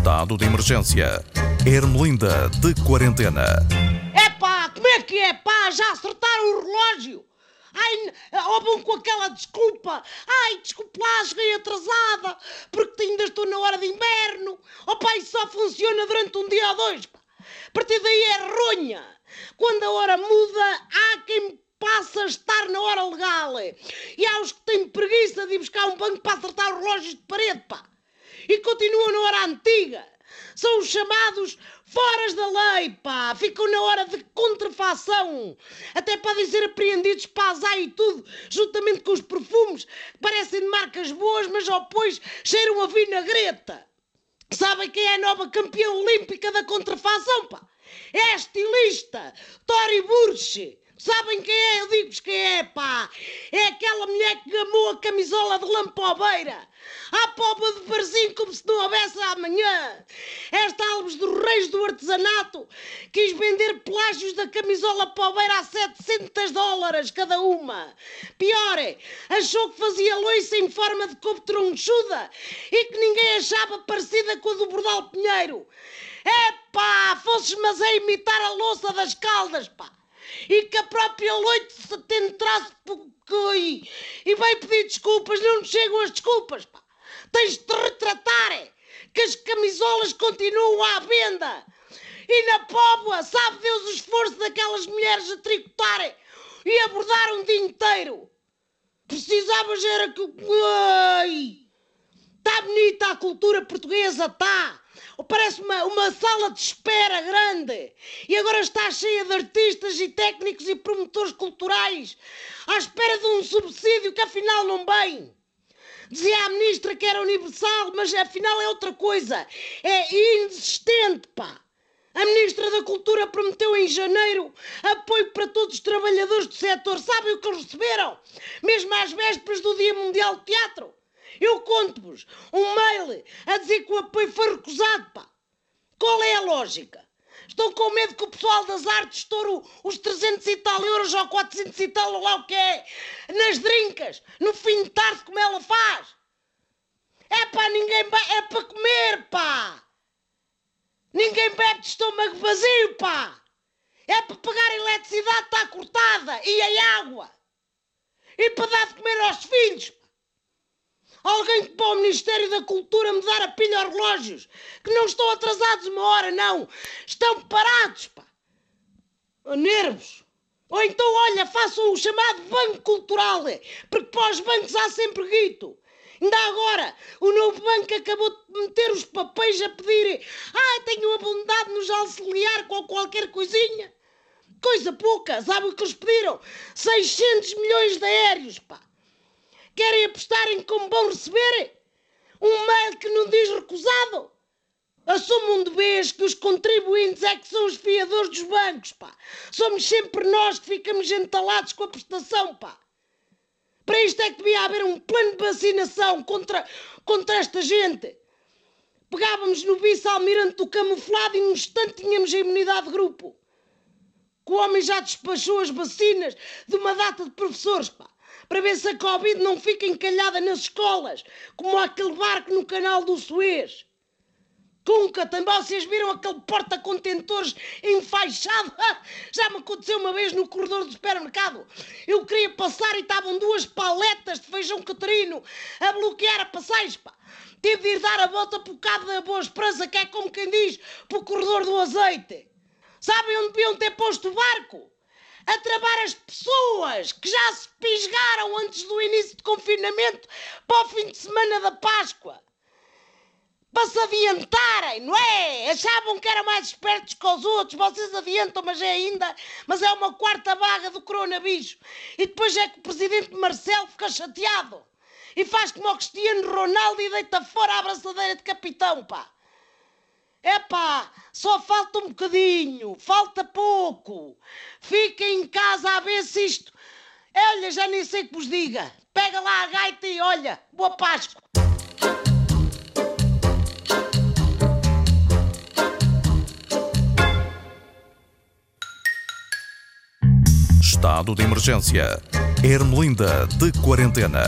Estado de emergência. Ermelinda de quarentena. Epá, como é que é, pá? Já acertaram o relógio? Ai, bom com aquela desculpa. Ai, desculpa lá, cheguei atrasada, porque ainda estou na hora de inverno. Ó pá, isso só funciona durante um dia ou dois, pá. A partir daí é ronha. Quando a hora muda, há quem passa a estar na hora legal. E há os que têm preguiça de ir buscar um banco para acertar os relógios de parede, pá. E continuam na hora antiga. São os chamados foras da lei, pá. Ficam na hora de contrafação. Até podem ser apreendidos para azar e tudo, juntamente com os perfumes, que parecem de marcas boas, mas depois cheiram a vinagreta. Sabem quem é a nova campeã olímpica da contrafação, pá? É a estilista Tori Burche. Sabem quem é? Eu digo-vos quem é, pá! É aquela mulher que gamou a camisola de lampobeira! À pobre de barzinho como se não houvesse amanhã! Esta Alves dos Reis do Artesanato quis vender plágios da camisola pobeira a 700 dólares cada uma! Pior é, achou que fazia loiça em forma de couve tronchuda e que ninguém achava parecida com a do Bordal Pinheiro! Epá, fosses mas a imitar a louça das caldas, pá! E que a própria Loite se tentasse e, e vai pedir desculpas, não chegam as desculpas, pá. Tens de te retratar, é, que as camisolas continuam à venda. E na Póvoa, sabe Deus o esforço daquelas mulheres a tricotarem e abordar um dia inteiro. Precisavas era que... Ai! Está bonita a cultura portuguesa, está! Parece uma, uma sala de espera grande. E agora está cheia de artistas e técnicos e promotores culturais à espera de um subsídio que afinal não vem. Dizia a ministra que era universal, mas afinal é outra coisa. É inexistente, pá. A Ministra da Cultura prometeu em janeiro apoio para todos os trabalhadores do setor. Sabem o que eles receberam? Mesmo às vésperas do Dia Mundial do Teatro. Eu conto-vos um mail a dizer que o apoio foi recusado, pá. Qual é a lógica? Estão com medo que o pessoal das artes estoure os 300 e tal euros ou 400 e tal, ou lá o que é, nas drincas, no fim de tarde, como ela faz. É pá, ninguém é para comer, pá. Ninguém bebe de estômago vazio, pá. É para pagar a eletricidade, está cortada, e a água. E para dar de comer aos filhos, Alguém que para o Ministério da Cultura me dar a pilha aos relógios, que não estão atrasados uma hora, não. Estão parados, pá. Nervos. Ou então, olha, façam o chamado Banco Cultural, é, porque para os bancos há sempre guito. Ainda agora, o novo banco acabou de meter os papéis a pedir ah, tenho a bondade de nos auxiliar com qualquer coisinha. Coisa pouca, sabe o que eles pediram? 600 milhões de aéreos, pá. Querem apostarem como vão receber? Um mail que não diz recusado? Assumam de vez que os contribuintes é que são os fiadores dos bancos, pá. Somos sempre nós que ficamos entalados com a prestação, pá. Para isto é que devia haver um plano de vacinação contra, contra esta gente. Pegávamos no vice-almirante do camuflado e num instante tínhamos a imunidade de grupo. O homem já despachou as vacinas de uma data de professores, pá para ver se a Covid não fica encalhada nas escolas, como aquele barco no canal do Suez. Cunca, também vocês viram aquele porta-contentores enfaixado? Já me aconteceu uma vez no corredor do supermercado. Eu queria passar e estavam duas paletas de feijão catarino a bloquear a passagem, pá. Tive de ir dar a volta por cabo da Boa Esperança, que é como quem diz, para o corredor do azeite. Sabem onde deviam ter posto o barco? A travar as pessoas que já se pisgaram antes do início de confinamento para o fim de semana da Páscoa. Para se adiantarem, não é? Achavam que eram mais espertos que os outros, vocês adiantam, mas é ainda, mas é uma quarta vaga do coronavírus. E depois é que o presidente Marcelo fica chateado e faz como o Cristiano Ronaldo e deita fora a abraçadeira de capitão, pá. Epá, só falta um bocadinho, falta pouco. Fiquem em casa a ver se isto. Olha, já nem sei que vos diga. Pega lá a gaita e olha, boa Páscoa. Estado de emergência. Ermelinda de quarentena.